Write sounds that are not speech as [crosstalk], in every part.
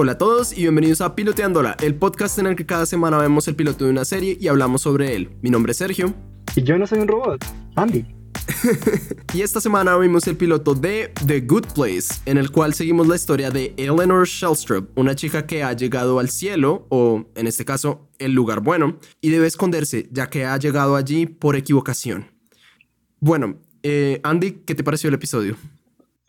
Hola a todos y bienvenidos a Piloteándola, el podcast en el que cada semana vemos el piloto de una serie y hablamos sobre él. Mi nombre es Sergio. Y yo no soy un robot, Andy. [laughs] y esta semana vimos el piloto de The Good Place, en el cual seguimos la historia de Eleanor Shellstrop, una chica que ha llegado al cielo, o en este caso, el lugar bueno, y debe esconderse, ya que ha llegado allí por equivocación. Bueno, eh, Andy, ¿qué te pareció el episodio?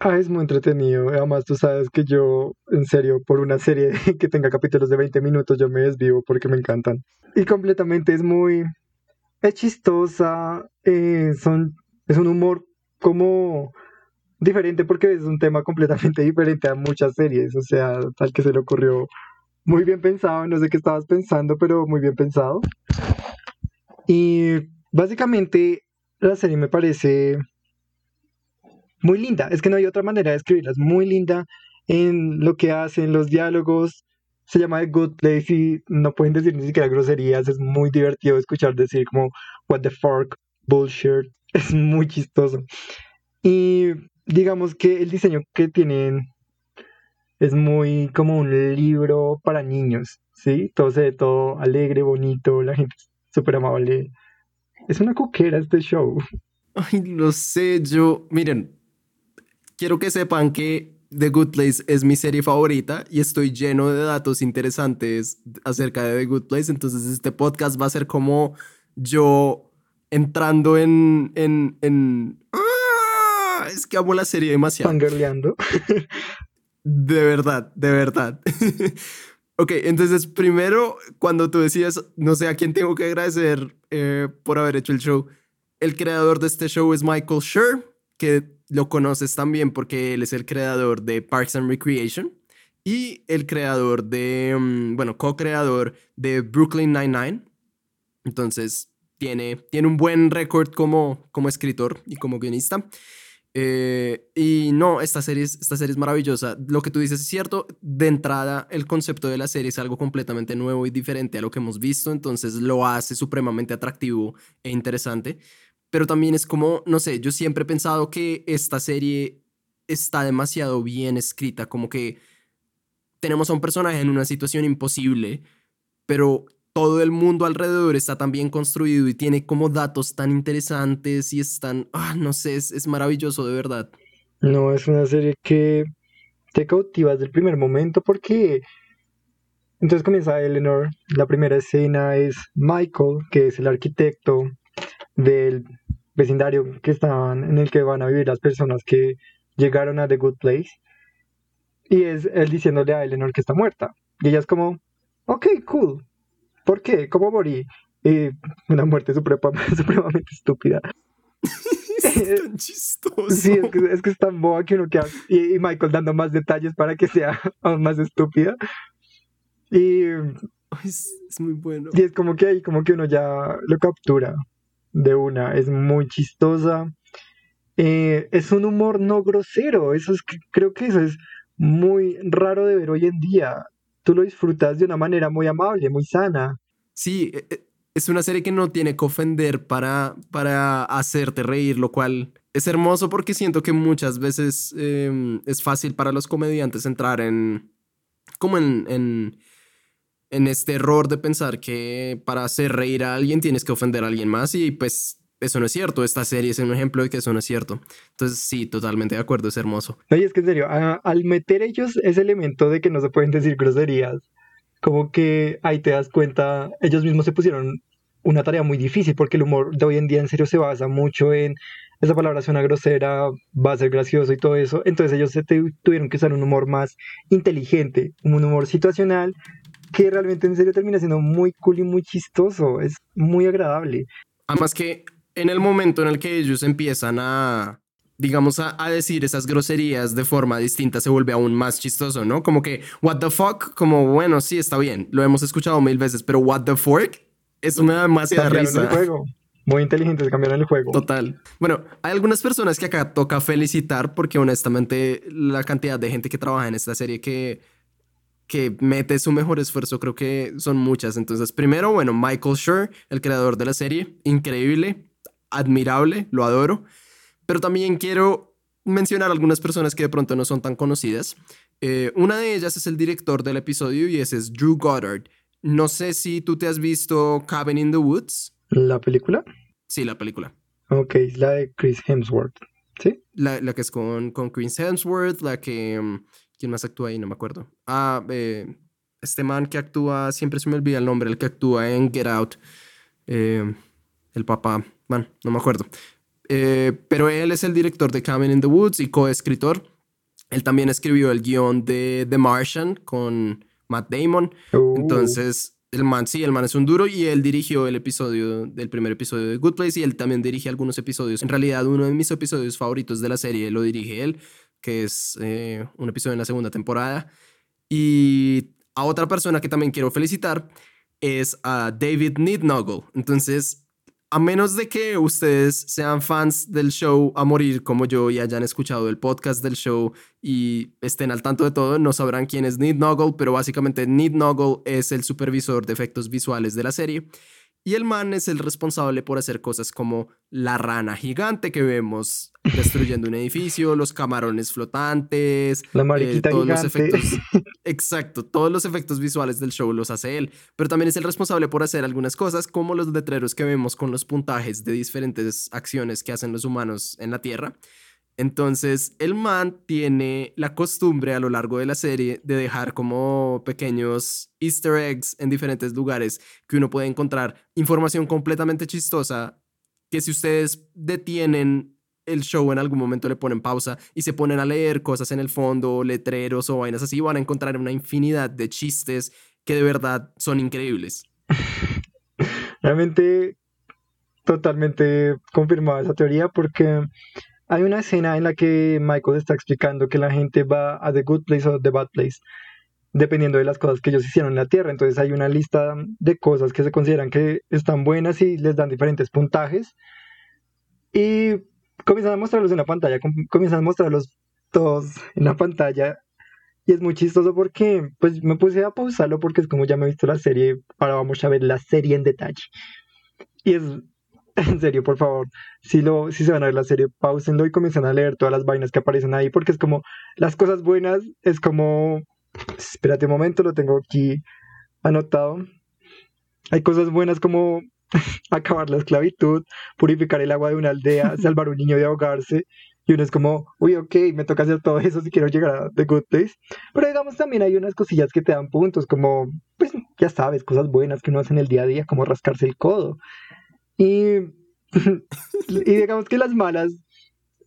Ah, es muy entretenido. Además, tú sabes que yo, en serio, por una serie [laughs] que tenga capítulos de 20 minutos, yo me desvivo porque me encantan. Y completamente es muy... Es chistosa, eh, son, es un humor como diferente porque es un tema [laughs] completamente diferente a muchas series. O sea, tal que se le ocurrió muy bien pensado. No sé qué estabas pensando, pero muy bien pensado. Y básicamente la serie me parece muy linda. Es que no hay otra manera de escribirla. Es muy linda en lo que hacen, los diálogos. Se llama The Good Place y no pueden decir ni siquiera groserías. Es muy divertido escuchar decir como what the fuck, bullshit. [laughs] Es muy chistoso. Y digamos que el diseño que tienen es muy como un libro para niños, ¿sí? Todo se ve todo alegre, bonito, la gente es súper amable. Es una coquera este show. [laughs] Ay, lo sé, yo, miren, quiero que sepan que The Good Place es mi serie favorita y estoy lleno de datos interesantes acerca de The Good Place. Entonces este podcast va a ser como yo entrando en... en, en... ¡Ah! Es que amo la serie demasiado. Fangirleando. de verdad, de verdad. [laughs] ok, entonces primero, cuando tú decías, no sé a quién tengo que agradecer eh, por haber hecho el show, el creador de este show es Michael Schur, que lo conoces también porque él es el creador de Parks and Recreation y el creador de, mm, bueno, co-creador de Brooklyn Nine-Nine. Entonces, tiene, tiene un buen récord como, como escritor y como guionista. Eh, y no, esta serie, es, esta serie es maravillosa. Lo que tú dices es cierto. De entrada, el concepto de la serie es algo completamente nuevo y diferente a lo que hemos visto. Entonces lo hace supremamente atractivo e interesante pero también es como, no sé, yo siempre he pensado que esta serie está demasiado bien escrita, como que tenemos a un personaje en una situación imposible, pero todo el mundo alrededor está tan bien construido y tiene como datos tan interesantes y están, ah, no sé, es, es maravilloso de verdad. No, es una serie que te cautiva desde el primer momento porque entonces comienza Eleanor, la primera escena es Michael, que es el arquitecto del vecindario que estaban, en el que van a vivir las personas que llegaron a The Good Place. Y es él diciéndole a Eleanor que está muerta. Y ella es como, ok, cool. ¿Por qué? ¿Cómo morí? una muerte [laughs] supremamente estúpida. [laughs] es tan chistoso. Sí, es que, es que es tan boa que uno queda. Y, y, Michael dando más detalles para que sea [laughs] aún más estúpida. Y. Es, es, muy bueno. Y es como que ahí, como que uno ya lo captura de una, es muy chistosa. Eh, es un humor no grosero, eso es, creo que eso es muy raro de ver hoy en día. Tú lo disfrutas de una manera muy amable, muy sana. Sí, e, e, es una serie que no tiene que ofender para, para hacerte reír, lo cual es hermoso porque siento que muchas veces em, es fácil para los comediantes entrar en, como en en este error de pensar que para hacer reír a alguien tienes que ofender a alguien más y pues eso no es cierto. Esta serie es un ejemplo de que eso no es cierto. Entonces sí, totalmente de acuerdo, es hermoso. Oye, es que en serio, al meter ellos ese elemento de que no se pueden decir groserías, como que ahí te das cuenta, ellos mismos se pusieron una tarea muy difícil porque el humor de hoy en día en serio se basa mucho en esa palabra suena grosera, va a ser gracioso y todo eso. Entonces ellos se tuvieron que usar un humor más inteligente, un humor situacional que realmente en serio termina siendo muy cool y muy chistoso. Es muy agradable. Además que en el momento en el que ellos empiezan a, digamos, a, decir esas groserías de forma distinta, se vuelve aún más chistoso, ¿no? Como que, what the fuck, como, bueno, sí, está bien, lo hemos escuchado mil veces, pero what the fuck, eso me da demasiada risa. El juego. Muy inteligentes cambiaron el juego. Total. Bueno, hay algunas personas que acá toca felicitar porque honestamente la cantidad de gente que trabaja en esta serie que que mete su mejor esfuerzo, creo que son muchas. Entonces, primero, bueno, Michael Schur, el creador de la serie, increíble, admirable, lo adoro. Pero también quiero mencionar algunas personas que de pronto no son tan conocidas. Eh, una de ellas es el director del episodio y ese es Drew Goddard. No sé si tú te has visto Cabin in the Woods. ¿La película? Sí, la película. Ok, la de Chris Hemsworth. ¿Sí? La, la que es con, con Chris Hemsworth, la que... ¿Quién más actúa ahí? No me acuerdo. Ah, eh, este man que actúa, siempre se me olvida el nombre, el que actúa en Get Out. Eh, el papá, bueno, no me acuerdo. Eh, pero él es el director de Cabin in the Woods y coescritor. Él también escribió el guion de The Martian con Matt Damon. Uh. Entonces, el man, sí, el man es un duro y él dirigió el episodio del primer episodio de Good Place y él también dirige algunos episodios. En realidad, uno de mis episodios favoritos de la serie lo dirige él, que es eh, un episodio en la segunda temporada. Y a otra persona que también quiero felicitar es a David Neednoggle. Entonces, a menos de que ustedes sean fans del show a morir como yo y hayan escuchado el podcast del show y estén al tanto de todo, no sabrán quién es Need Noggle, pero básicamente Need Noggle es el supervisor de efectos visuales de la serie y el man es el responsable por hacer cosas como la rana gigante que vemos destruyendo un edificio, los camarones flotantes, La mariquita eh, todos los gigante. efectos. [laughs] Exacto, todos los efectos visuales del show los hace él, pero también es el responsable por hacer algunas cosas como los letreros que vemos con los puntajes de diferentes acciones que hacen los humanos en la Tierra. Entonces, el man tiene la costumbre a lo largo de la serie de dejar como pequeños easter eggs en diferentes lugares que uno puede encontrar información completamente chistosa que si ustedes detienen el show en algún momento le ponen pausa y se ponen a leer cosas en el fondo, letreros o vainas así, van a encontrar una infinidad de chistes que de verdad son increíbles. [laughs] Realmente totalmente confirmada esa teoría porque hay una escena en la que Michael está explicando que la gente va a The Good Place o The Bad Place dependiendo de las cosas que ellos hicieron en la Tierra. Entonces hay una lista de cosas que se consideran que están buenas y les dan diferentes puntajes. Y comienzan a mostrarlos en la pantalla, com- comienzan a mostrarlos todos en la pantalla. Y es muy chistoso porque pues me puse a pausarlo porque es como ya me he visto la serie, ahora vamos a ver la serie en detalle. Y es, [laughs] en serio, por favor, si, lo, si se van a ver la serie, pausenlo y comiencen a leer todas las vainas que aparecen ahí, porque es como las cosas buenas, es como, espérate un momento, lo tengo aquí anotado. Hay cosas buenas como [laughs] acabar la esclavitud, purificar el agua de una aldea, [laughs] salvar a un niño de ahogarse. Y uno es como, uy, ok, me toca hacer todo eso si quiero llegar a The Good Place. Pero digamos también hay unas cosillas que te dan puntos, como, pues ya sabes, cosas buenas que uno hace en el día a día, como rascarse el codo. Y, [laughs] y digamos que las malas,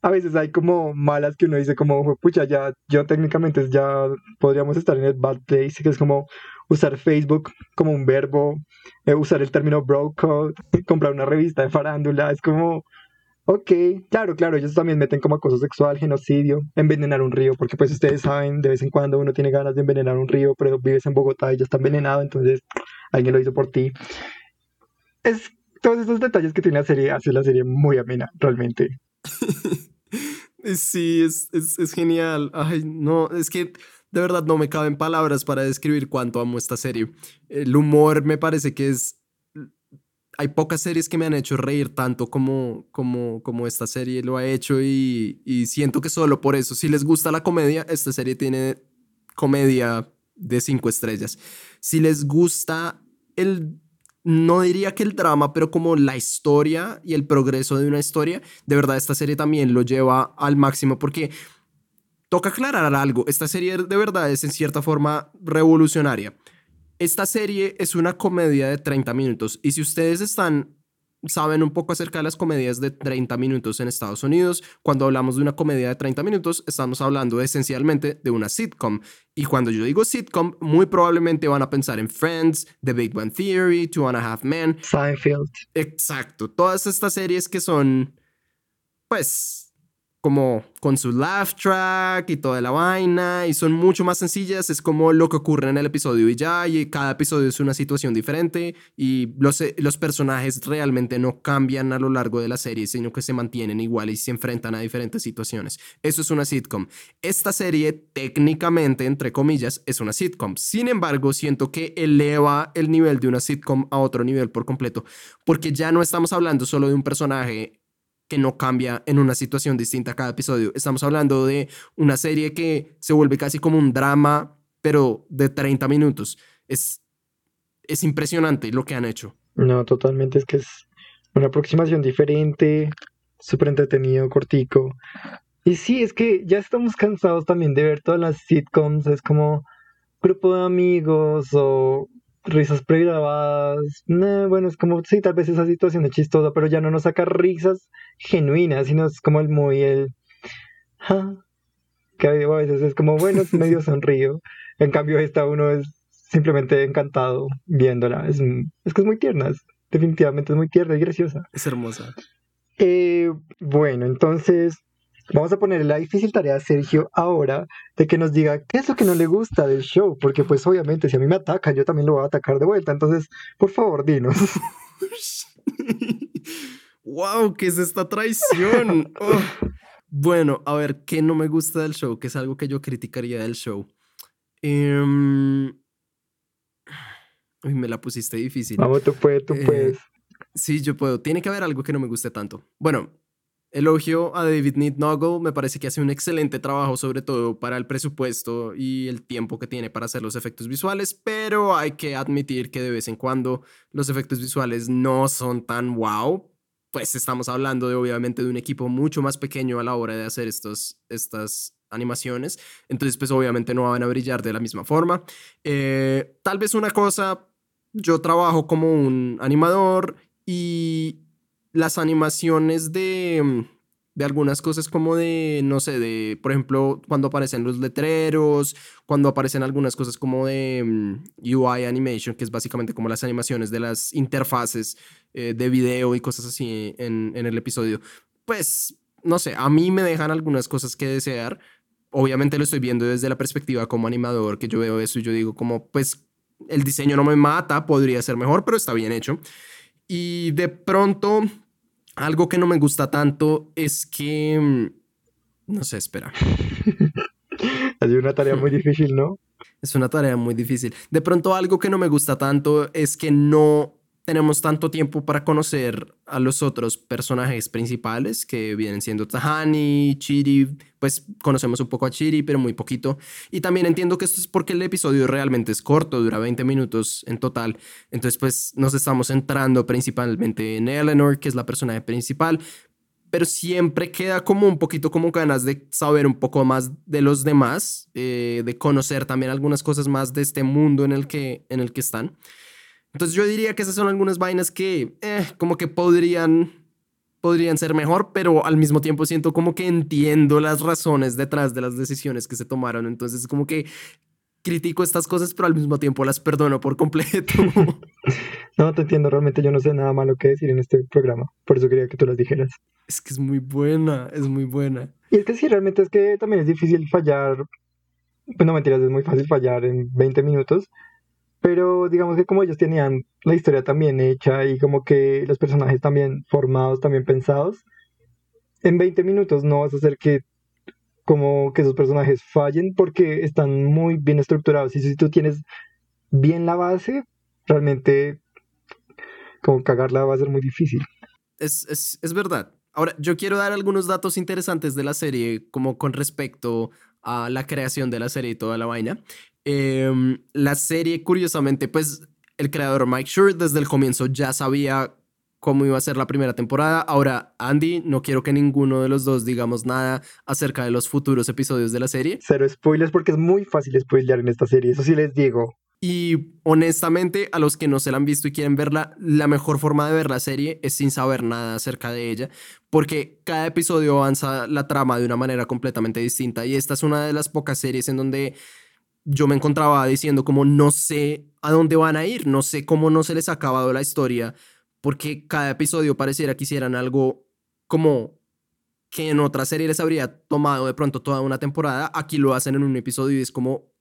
a veces hay como malas que uno dice como, pucha, ya, yo técnicamente ya podríamos estar en el bad place, que es como usar Facebook como un verbo, eh, usar el término bro code, [laughs] comprar una revista de farándula, es como, ok, claro, claro, ellos también meten como acoso sexual, genocidio, envenenar un río, porque pues ustedes saben, de vez en cuando uno tiene ganas de envenenar un río, pero vives en Bogotá y ya está envenenado, entonces alguien lo hizo por ti. Es todos esos detalles que tiene la serie, hace la serie muy amena, realmente. [laughs] Sí, es, es, es genial. Ay, no, es que de verdad no me caben palabras para describir cuánto amo esta serie. El humor me parece que es... Hay pocas series que me han hecho reír tanto como, como, como esta serie lo ha hecho y, y siento que solo por eso, si les gusta la comedia, esta serie tiene comedia de cinco estrellas. Si les gusta el no diría que el drama, pero como la historia y el progreso de una historia, de verdad esta serie también lo lleva al máximo porque toca aclarar algo, esta serie de verdad es en cierta forma revolucionaria. Esta serie es una comedia de 30 minutos y si ustedes están saben un poco acerca de las comedias de 30 minutos en Estados Unidos. Cuando hablamos de una comedia de 30 minutos, estamos hablando esencialmente de una sitcom. Y cuando yo digo sitcom, muy probablemente van a pensar en Friends, The Big Bang Theory, Two and a Half Men. Seinfeld. Exacto. Todas estas series que son, pues, como con su laugh track y toda la vaina y son mucho más sencillas, es como lo que ocurre en el episodio y ya, y cada episodio es una situación diferente y los, los personajes realmente no cambian a lo largo de la serie, sino que se mantienen iguales y se enfrentan a diferentes situaciones. Eso es una sitcom. Esta serie técnicamente, entre comillas, es una sitcom. Sin embargo, siento que eleva el nivel de una sitcom a otro nivel por completo, porque ya no estamos hablando solo de un personaje que no cambia en una situación distinta cada episodio. Estamos hablando de una serie que se vuelve casi como un drama, pero de 30 minutos. Es, es impresionante lo que han hecho. No, totalmente, es que es una aproximación diferente, súper entretenido, cortico. Y sí, es que ya estamos cansados también de ver todas las sitcoms, es como grupo de amigos o risas pregrabadas. bueno, es como, sí, tal vez esa situación es chistosa, pero ya no nos saca risas genuinas, sino es como el muy el... que a veces es como, bueno, es medio [laughs] sonrío. En cambio, esta uno es simplemente encantado viéndola. Es, es que es muy tierna, definitivamente es muy tierna y graciosa. Es hermosa. Eh, bueno, entonces vamos a ponerle la difícil tarea a Sergio ahora de que nos diga qué es lo que no le gusta del show, porque pues obviamente si a mí me atacan, yo también lo voy a atacar de vuelta. Entonces, por favor, dinos. [laughs] ¡Wow! ¿Qué es esta traición? Oh. Bueno, a ver, ¿qué no me gusta del show? ¿Qué es algo que yo criticaría del show? Uy, me la pusiste difícil. Vamos, tú puedes, tú eh, puedes. Sí, yo puedo. Tiene que haber algo que no me guste tanto. Bueno, elogio a David Noggle. Me parece que hace un excelente trabajo, sobre todo para el presupuesto y el tiempo que tiene para hacer los efectos visuales, pero hay que admitir que de vez en cuando los efectos visuales no son tan wow. Pues estamos hablando de obviamente de un equipo mucho más pequeño a la hora de hacer estos, estas animaciones. Entonces, pues obviamente no van a brillar de la misma forma. Eh, tal vez una cosa, yo trabajo como un animador y las animaciones de, mm, de algunas cosas como de, no sé, de, por ejemplo, cuando aparecen los letreros, cuando aparecen algunas cosas como de mm, UI animation, que es básicamente como las animaciones de las interfaces eh, de video y cosas así en, en el episodio. Pues, no sé, a mí me dejan algunas cosas que desear. Obviamente lo estoy viendo desde la perspectiva como animador, que yo veo eso y yo digo como, pues, el diseño no me mata, podría ser mejor, pero está bien hecho. Y de pronto, algo que no me gusta tanto es que... Mm, no sé, espera. [laughs] Es una tarea muy difícil, ¿no? Es una tarea muy difícil. De pronto, algo que no me gusta tanto es que no tenemos tanto tiempo para conocer a los otros personajes principales que vienen siendo Tahani, Chiri, pues conocemos un poco a Chiri, pero muy poquito. Y también entiendo que esto es porque el episodio realmente es corto, dura 20 minutos en total. Entonces, pues nos estamos centrando principalmente en Eleanor, que es la personaje principal, pero siempre queda como un poquito como ganas de saber un poco más de los demás, eh, de conocer también algunas cosas más de este mundo en el que, en el que están. Entonces yo diría que esas son algunas vainas que eh, como que podrían, podrían ser mejor, pero al mismo tiempo siento como que entiendo las razones detrás de las decisiones que se tomaron. Entonces como que critico estas cosas, pero al mismo tiempo las perdono por completo. [laughs] no, te entiendo, realmente yo no sé nada malo que decir en este programa, por eso quería que tú las dijeras. Es que es muy buena, es muy buena. Y es que sí, realmente es que también es difícil fallar, pues no mentiras, es muy fácil fallar en 20 minutos, pero digamos que como ellos tenían la historia también hecha y como que los personajes también formados, también pensados, en 20 minutos no vas a hacer que como que esos personajes fallen porque están muy bien estructurados. Y si tú tienes bien la base, realmente como cagarla va a ser muy difícil. Es, es, es verdad. Ahora, yo quiero dar algunos datos interesantes de la serie, como con respecto a la creación de la serie y toda la vaina. Em, la serie, curiosamente, pues el creador Mike Schur desde el comienzo ya sabía cómo iba a ser la primera temporada. Ahora, Andy, no quiero que ninguno de los dos digamos nada acerca de los futuros episodios de la serie. Cero spoilers porque es muy fácil spoilear en esta serie, eso sí les digo. Y honestamente, a los que no se la han visto y quieren verla, la mejor forma de ver la serie es sin saber nada acerca de ella, porque cada episodio avanza la trama de una manera completamente distinta. Y esta es una de las pocas series en donde yo me encontraba diciendo como no sé a dónde van a ir, no sé cómo no se les ha acabado la historia, porque cada episodio pareciera que hicieran algo como que en otra serie les habría tomado de pronto toda una temporada, aquí lo hacen en un episodio y es como,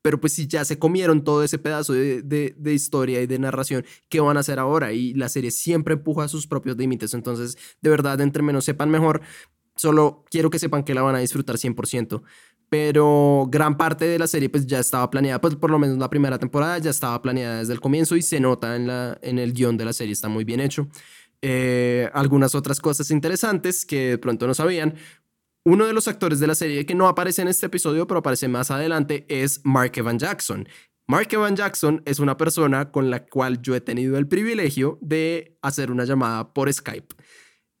pero pues si ya se comieron todo ese pedazo de, de, historia y de narración, ¿qué van a hacer ahora? Y la serie siempre empuja a sus propios límites, entonces de verdad, entre menos sepan mejor, solo quiero que sepan que la van a disfrutar 100% pero gran parte de la serie pues ya estaba planeada, pues por lo menos la primera temporada ya estaba planeada desde el comienzo y se nota en, la, en el guion de la serie, está muy bien hecho. eh, algunas otras cosas interesantes que de pronto no sabían. Uno de los actores de la serie que no aparece en este episodio, pero aparece más adelante, es Mark Evan Jackson. Mark Evan Jackson es una persona con la cual yo he tenido el privilegio de hacer una llamada por Skype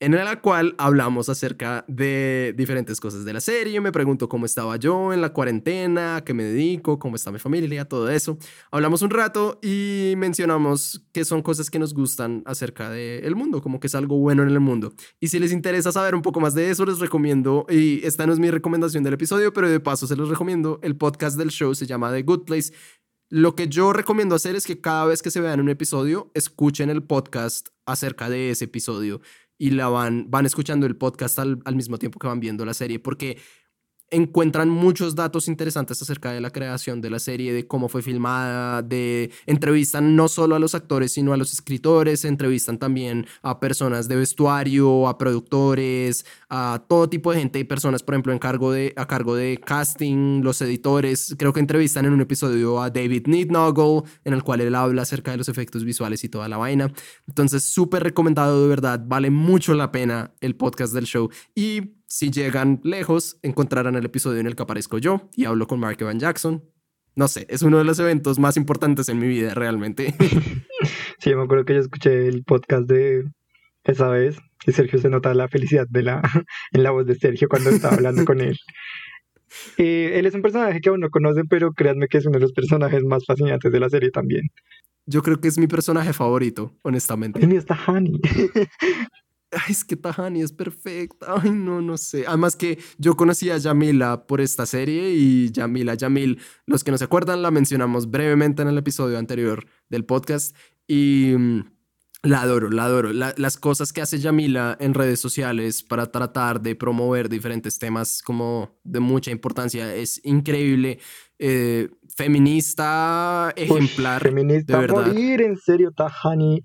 en la cual hablamos acerca de diferentes cosas de la serie. Me pregunto cómo estaba yo en la cuarentena, qué me dedico, cómo está mi familia, todo eso. Hablamos un rato y mencionamos que son cosas que nos gustan acerca del mundo, como que es algo bueno en el mundo. Y si les interesa saber un poco más de eso, les recomiendo, y esta no es mi recomendación del episodio, pero de paso se los recomiendo, el podcast del show se llama The Good Place. Lo que yo recomiendo hacer es que cada vez que se vean un episodio, escuchen el podcast acerca de ese episodio y la van, van escuchando el podcast al, al mismo tiempo que van viendo la serie, porque encuentran muchos datos interesantes acerca de la creación de la serie, de cómo fue filmada, de entrevistan no solo a los actores, sino a los escritores, entrevistan también a personas de vestuario, a productores, a todo tipo de gente y personas, por ejemplo, en cargo de, a cargo de casting, los editores. Creo que entrevistan en un episodio a David Neednoggle, en el cual él habla acerca de los efectos visuales y toda la vaina. Entonces, súper recomendado de verdad, vale mucho la pena el podcast del show y si llegan lejos, encontrarán el episodio en el que aparezco yo y hablo con Mark Evan Jackson. No sé, es uno de los eventos más importantes en mi vida, realmente. [laughs] Sí, me acuerdo que yo escuché el podcast de esa vez y Sergio se nota la felicidad de la, [laughs] en la voz de Sergio cuando estaba hablando con él. él es un personaje que aún no conocen, pero créanme que es uno de los personajes más fascinantes de la serie también. Yo creo que es mi personaje favorito, honestamente. Mío está Honey. Ay, es que Tahani es perfecta. Ay, no, no sé. Además que yo conocí a Yamila por esta serie y Yamila, Yamil, los que no se acuerdan, la mencionamos brevemente en el episodio anterior del podcast y mm, la adoro, la adoro. las cosas que hace Yamila en redes sociales para tratar de promover diferentes temas como de mucha importancia es increíble. Eh, feminista, ejemplar. feminista, de verdad. morir, en serio, Tahani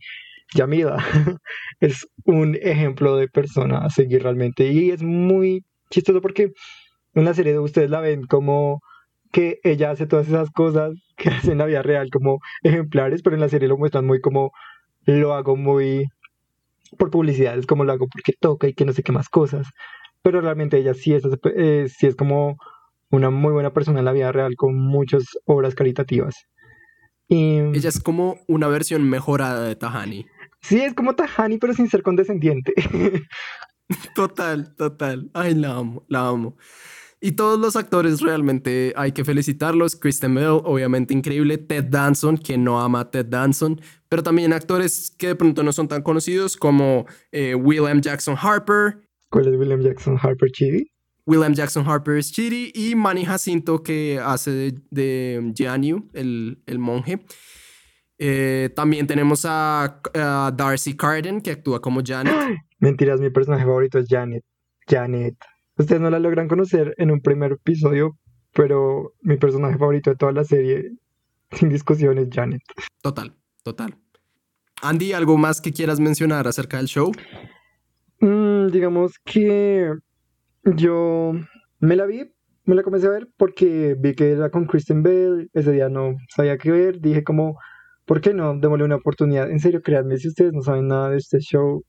Yamida [laughs] es un ejemplo de persona a seguir realmente y es muy chistoso porque en la serie de ustedes la ven como que ella hace todas esas cosas que [laughs] hace en la vida real como ejemplares, pero en la serie lo muestran muy como lo hago muy por publicidad, es como lo hago porque toca y que no sé qué más cosas, pero realmente ella sí es, eh, sí es como una muy buena persona en la vida real con muchas obras caritativas. Y... Ella es como una versión mejorada de Tahani. Sí, es como Tahani, pero sin ser condescendiente. [laughs] total, total. Ay, la amo, la amo. Y todos los actores realmente hay que felicitarlos. Kristen Bell, obviamente increíble. Ted Danson, quien no ama a Ted Danson. Pero también actores que de pronto no son tan conocidos como eh, William Jackson Harper. ¿Cuál es William Jackson Harper Chidi? William Jackson Harper es Chidi. Y Manny Jacinto, que hace de, de Jianyu, el, el monje. Eh, también tenemos a, Darcy Carden, que actúa como Janet. [gasps] Mentiras, mi personaje favorito es Janet. Janet. Ustedes no la logran conocer en un primer episodio, pero mi personaje favorito de toda la serie, [laughs] sin discusión, es Janet. Total, total. Andy, ¿algo más que quieras mencionar acerca del show? Mm, digamos que yo me la vi, me la comencé a ver porque vi que era con Kristen Bell, ese día no sabía qué ver, dije como ¿por qué no? Démosle una oportunidad. En serio, créanme, si ustedes no saben nada de este show,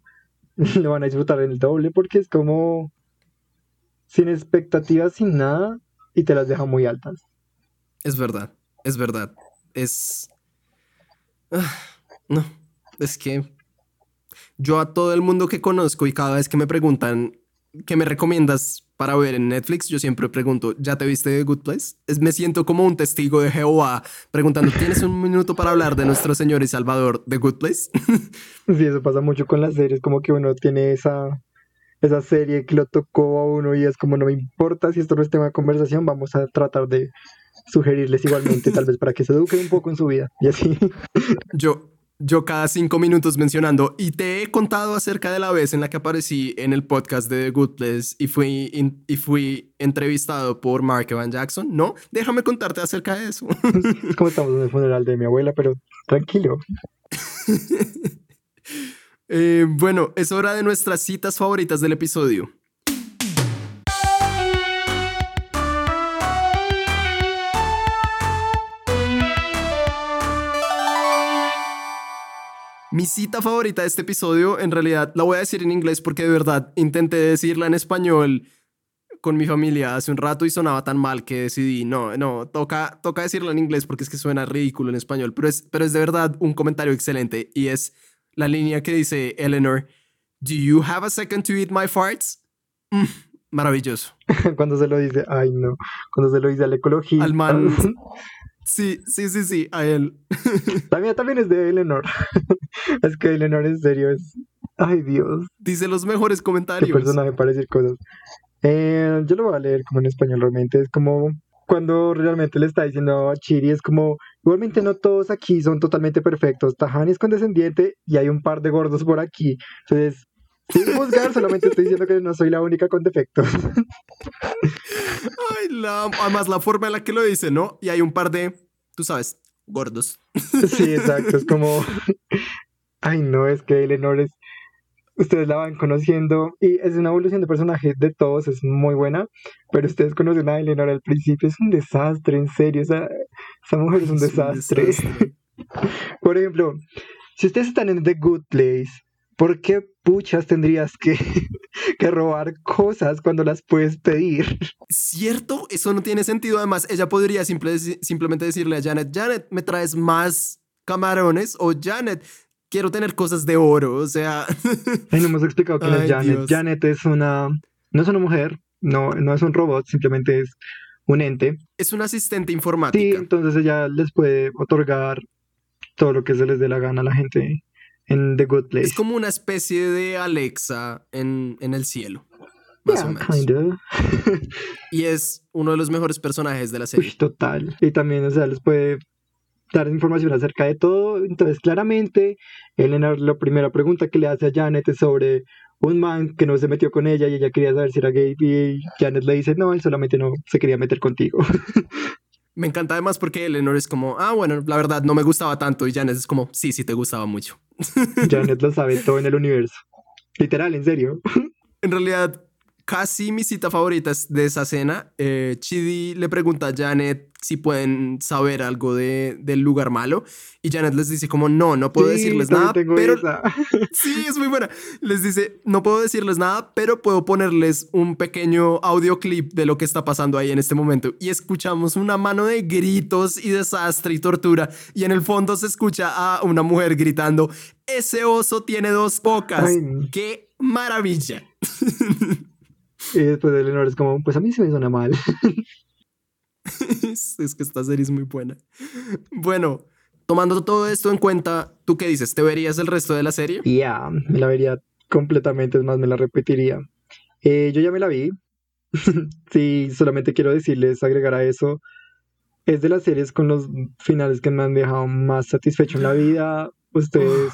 [laughs] lo van a disfrutar en el doble porque es como sin expectativas, sin nada, y te las deja muy altas. Es verdad, es verdad. Es... Ah, no, es que yo a todo el mundo que conozco y cada vez que me preguntan qué me recomiendas para ver en Netflix, yo siempre pregunto, ¿ya te viste The Good Place? Es, me siento como un testigo de Jehová preguntando, ¿tienes un minuto para hablar de nuestro Señor y Salvador, The Good Place? [laughs] sí, eso pasa mucho con las series, como que uno tiene esa, esa serie que lo tocó a uno y es como, no me importa si esto no es tema de conversación, vamos a tratar de sugerirles igualmente, tal vez para que se eduquen un poco en su vida y así. yo, yo cada cinco minutos mencionando y te he contado acerca de la vez en la que aparecí en el podcast de The Good Place y fui, y fui entrevistado por Mark Evan Jackson. No, déjame contarte acerca de eso. [laughs] Es como estamos en el funeral de mi abuela, pero tranquilo. [laughs] Eh, bueno, es hora de nuestras citas favoritas del episodio. Mi cita favorita de este episodio, en realidad, la voy a decir en inglés porque de verdad intenté decirla en español con mi familia hace un rato y sonaba tan mal que decidí, no, no, toca, toca decirla en inglés porque es que suena ridículo en español, pero es, pero es de verdad un comentario excelente y es la línea que dice Eleanor, Do you have a second to eat my farts? Mm, maravilloso. [laughs] Cuando se lo dice, ay no, cuando se lo dice a la ecología. Al man. [laughs] Sí, sí, sí, sí, a él. [laughs] Mía también es de Eleanor. [laughs] es que Eleanor en serio es... Ay Dios. Dice los mejores comentarios. Qué personaje para decir cosas. Eh, yo lo voy a leer como en español realmente. Es como cuando realmente le está diciendo a Chiri, es como, igualmente no todos aquí son totalmente perfectos. Tahani es condescendiente y hay un par de gordos por aquí. Entonces, sin juzgar, solamente estoy diciendo que no soy la única con defectos. Ay, la, además la forma en la que lo dice, ¿no? Y hay un par de, tú sabes, gordos. Sí, exacto. Es como, ay, no, es que Eleanor es, ustedes la van conociendo y es una evolución de personaje de todos, es muy buena, pero ustedes conocen a Eleanor al principio, es un desastre, en serio, esa, esa mujer es un desastre. Por ejemplo, si ustedes están en The Good Place, ¿por qué puchas tendrías que, [laughs] que, robar cosas cuando las puedes pedir? Cierto, eso no tiene sentido. Además, ella podría simple, simplemente decirle a Janet, Janet, ¿me traes más camarones? O Janet, quiero tener cosas de oro. O sea... Ay, no hemos explicado quién es Janet. Janet es una... No es una mujer, no, no es un robot, simplemente es un ente. Es un asistente informática. Sí, entonces ella les puede otorgar todo lo que se les dé la gana a la gente en The Good Place. Es como una especie de Alexa en, en el cielo. Más o menos. [laughs] y es uno de los mejores personajes de la serie. total. Y también, o sea, les puede dar información acerca de todo. Entonces, claramente, Elena, la primera pregunta que le hace a Janet es sobre un man que no se metió con ella y ella quería saber si era gay y Janet le dice, no, él solamente no se quería meter contigo. [laughs] Me encanta además porque Eleanor es como, ah, bueno, la verdad no me gustaba tanto y Janet es como, sí, sí te gustaba mucho. Janet lo sabe todo en el universo. Literal, en serio. [laughs] En realidad, casi mi cita favorita es de esa escena. Eh, Chidi le pregunta a Janet si pueden saber algo de, del lugar malo y Janet les dice como no, no puedo decirles nada, pero [laughs] sí, es muy buena. Les dice, no puedo decirles nada, pero puedo ponerles un pequeño audioclip de lo que está pasando ahí en este momento y escuchamos una mano de gritos y desastre y tortura y en el fondo se escucha a una mujer gritando, ese oso tiene dos bocas. ¡Qué maravilla! [laughs] Y después de Eleanor es como, pues a mí se me suena mal. [laughs] es que esta serie es muy buena. Bueno, tomando todo esto en cuenta, ¿tú qué dices? ¿Te verías el resto de la serie? Ya, me la vería completamente, es más, me la repetiría. Eh, yo ya me la vi. [laughs] sí, solamente quiero decirles, agregar a eso, es de las series con los finales que me han dejado más satisfecho en la vida. Ustedes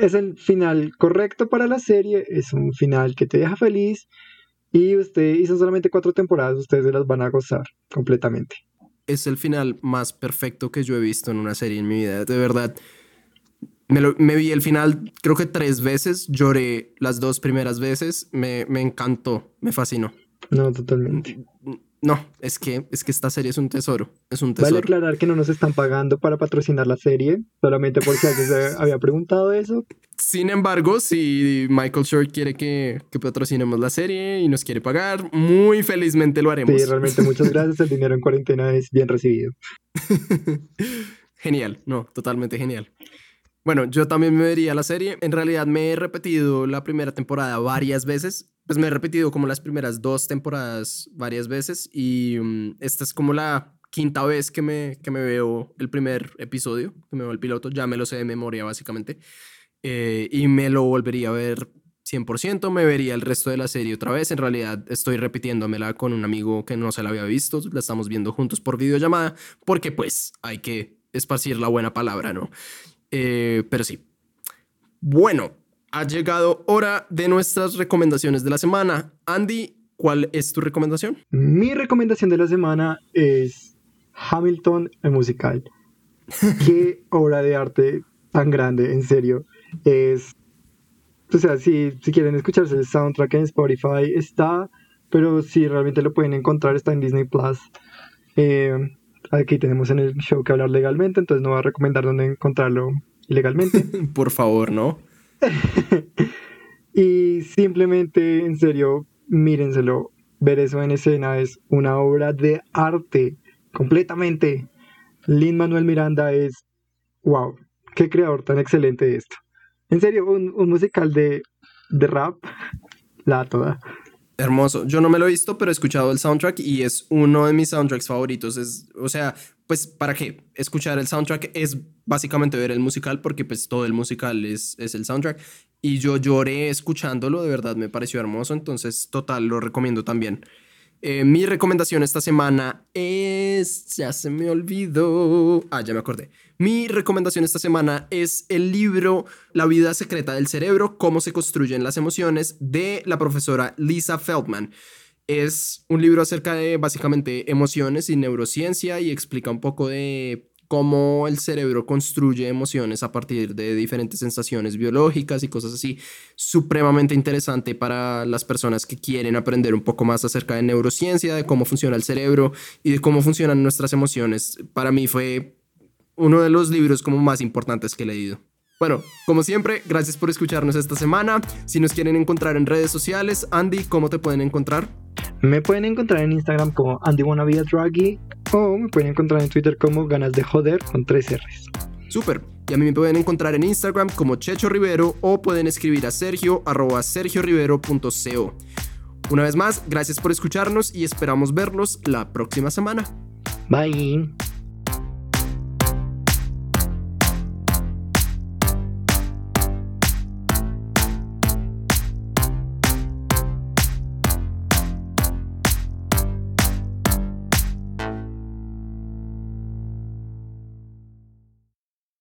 es el final correcto para la serie, es un final que te deja feliz y usted hizo solamente cuatro temporadas, ustedes se las van a gozar completamente. Es el final más perfecto que yo he visto en una serie en mi vida, de verdad. Me, me vi el final creo que tres veces, lloré las dos primeras veces, me, me encantó, me fascinó. No, totalmente. No, es que, es que esta serie es un tesoro. Es un tesoro. Vale aclarar que no nos están pagando para patrocinar la serie, solamente porque alguien se [laughs] había preguntado eso. Sin embargo, si Michael Short quiere que, que, patrocinemos la serie y nos quiere pagar, muy felizmente lo haremos. Sí, realmente muchas gracias. El dinero en cuarentena es bien recibido. [laughs] genial, no, totalmente genial. Bueno, yo también me vería la serie. En realidad me he repetido la primera temporada varias veces. Pues me he repetido como las primeras dos temporadas varias veces y mm, esta es como la quinta vez que me, que me veo el primer episodio, que me veo el piloto, ya me lo sé de memoria básicamente, eh, y me lo volvería a ver 100%, me vería el resto de la serie otra vez, en realidad estoy repitiéndomela con un amigo que no se la había visto, la estamos viendo juntos por videollamada, porque pues hay que esparcir la buena palabra, ¿no? Eh, pero sí. Bueno, ha llegado hora de nuestras recomendaciones de la semana. Andy, ¿cuál es tu recomendación? Mi recomendación de la semana es Hamilton, el musical. [laughs] Qué obra de arte tan grande, en serio. Es. O sea, si, si quieren escucharse el soundtrack en Spotify, está. Pero si realmente lo pueden encontrar, está en Disney Plus. Eh, aquí tenemos en el show que hablar legalmente, entonces no voy a recomendar dónde encontrarlo ilegalmente. [laughs] Por favor, ¿no? [laughs] y simplemente, en serio, mírenselo. Ver eso en escena es una obra de arte, completamente. Lin Manuel Miranda es, wow, qué creador tan excelente de esto. En serio, un, un musical de, de rap, la toda. Hermoso. Yo no me lo he visto, pero he escuchado el soundtrack y es uno de mis soundtracks favoritos. Es, o sea, pues, ¿para qué? Escuchar el soundtrack es básicamente ver el musical porque pues todo el musical es, es el soundtrack. Y yo lloré escuchándolo, de verdad me pareció hermoso, entonces total, lo recomiendo también. Eh, mi recomendación esta semana es. Ya se me olvidó. Ah, ya me acordé. Mi recomendación esta semana es el libro La vida secreta del cerebro: Cómo se construyen las emociones de la profesora Lisa Feldman. Es un libro acerca de básicamente emociones y neurociencia y explica un poco de cómo el cerebro construye emociones a partir de diferentes sensaciones biológicas y cosas así. Supremamente interesante para las personas que quieren aprender un poco más acerca de neurociencia, de cómo funciona el cerebro y de cómo funcionan nuestras emociones. Para mí fue uno de los libros como más importantes que he leído. Bueno, como siempre, gracias por escucharnos esta semana. Si nos quieren encontrar en redes sociales, Andy, ¿cómo te pueden encontrar? Me pueden encontrar en Instagram como Andy Draghi o me pueden encontrar en Twitter como Ganas de Joder con tres R's. Súper. Y a mí me pueden encontrar en Instagram como Checho Rivero o pueden escribir a Sergio arroba sergiorivero.co. Una vez más, gracias por escucharnos y esperamos verlos la próxima semana. Bye.